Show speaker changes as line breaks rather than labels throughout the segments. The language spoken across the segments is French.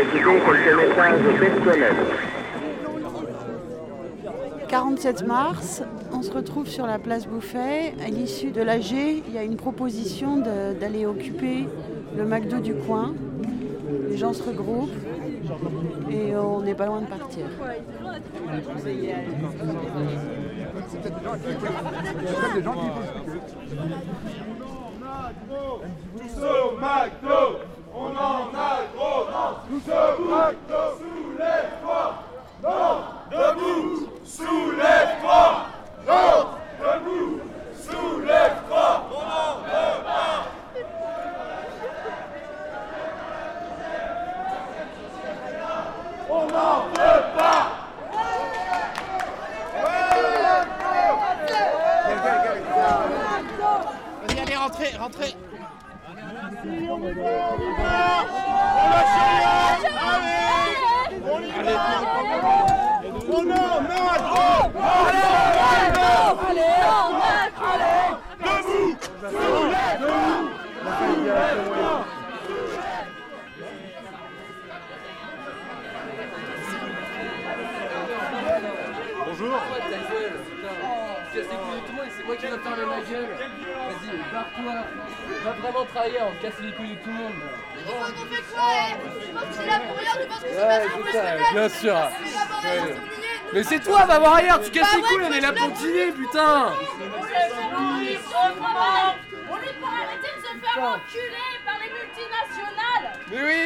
écoutez quelques messages personnels.
47 mars, on se retrouve sur la place Bouffet. À l'issue de l'AG, il y a une proposition d'aller occuper le McDo du coin. Les gens se regroupent et on n'est pas loin de partir.
Tous au McDo, on en a gros. Tous au McDo, soulève-toi. Non, debout, soulève-toi. Non, debout, soulève-toi. On en veut pas. On n'en veut pas.
Vas-y, allez, rentrez, rentrez.
On. Allez, on en a gros. Allez, allez, debout, soulève-toi. Soulève-toi.
Bonjour.
Casse les couilles de tout le monde, c'est moi qui va faire ma gueule. Vas-y, barre-toi. Va vraiment travailler, on casse les couilles de tout le monde.
On fait quoi Tu penses que c'est là pour rien Tu penses que c'est pas pour le
bien sûr. Mais c'est toi, va voir ailleurs, tu casses
Bah
les couilles, on est là pour
je
dîner, putain.
On est pour arrêter de se faire enculer par les multinationales
Mais oui,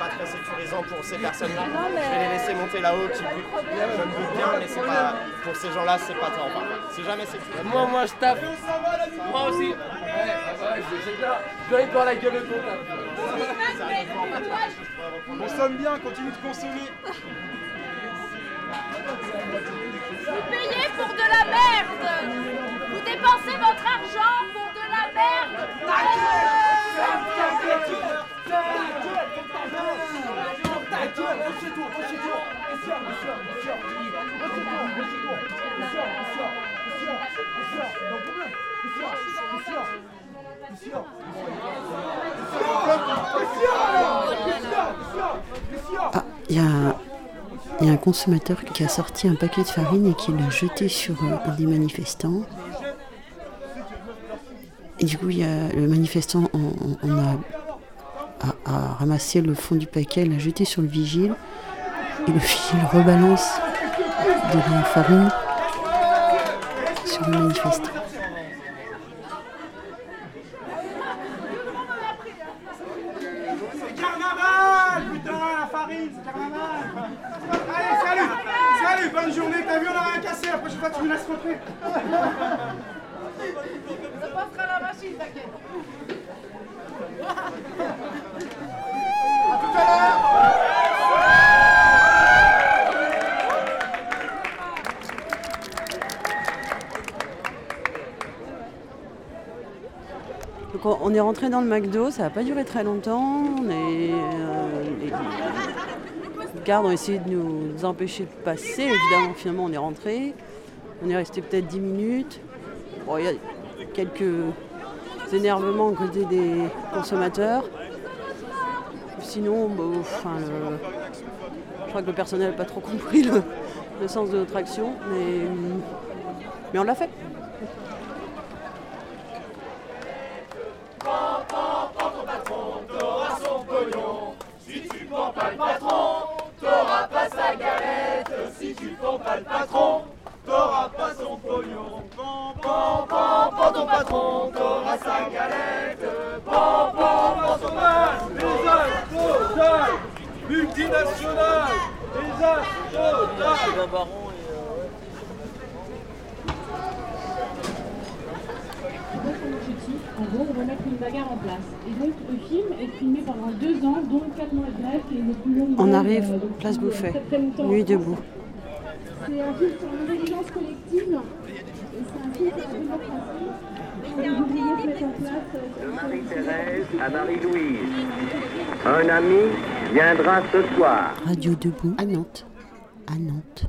Pas
très sécurisant pour ces personnes-là. Je vais les laisser monter là-haut, qui. Je me doute bien, mais c'est pas, pour ces gens-là, c'est pas enfin, c'est jamais sécurisant.
Moi, moi, je tape. Moi aussi. Ouais. Je vais par la gueule de ton taf.
Consomme bien, continue de consommer.
Ah, il y a, un consommateur qui a sorti un paquet de farine et qui l'a jeté sur euh, un des manifestants. Et du coup, il y a, le manifestant on a, a- a ramassé le fond du paquet, l'a jeté sur le vigile. Et le vigile rebalance de la farine sur le manifestant.
C'est carnaval, putain, la farine, c'est carnaval. Allez, salut, salut, bonne journée. T'as vu, on a rien cassé. La prochaine fois, tu me laisses rentrer.
Ça passera la machine, t'inquiète
On- est rentré dans le McDo, ça n'a pas duré très longtemps. Euh, les, gardes ont essayé de nous empêcher de passer. Évidemment, finalement, on est rentré. On est resté peut-être 10 minutes. Il y a quelques énervements côté des consommateurs. Sinon, bon, enfin, je crois que le personnel n'a pas trop compris le, sens de notre action, mais, mais on l'a fait.
Si tu pas le patron, t'auras pas sa galette. Si tu prends pas le patron, t'auras pas son pognon. Pan, pan, pan, pan ton patron, t'auras sa galette. Pan, pan, pan ton patron. Les astronautes Les astronautes.
En gros, remettre une bagarre en place. Et donc, le film est filmé pendant deux ans, dont quatre mois de grève, qui est le plus long.
On arrive,
euh,
place
euh,
Bouffet, nuit debout.
C'est un film sur l'intelligence collective. Et c'est un film sur la démocratie.
Marie-Thérèse à Marie-Louise. Un ami viendra ce soir.
Radio Debout à Nantes. À Nantes.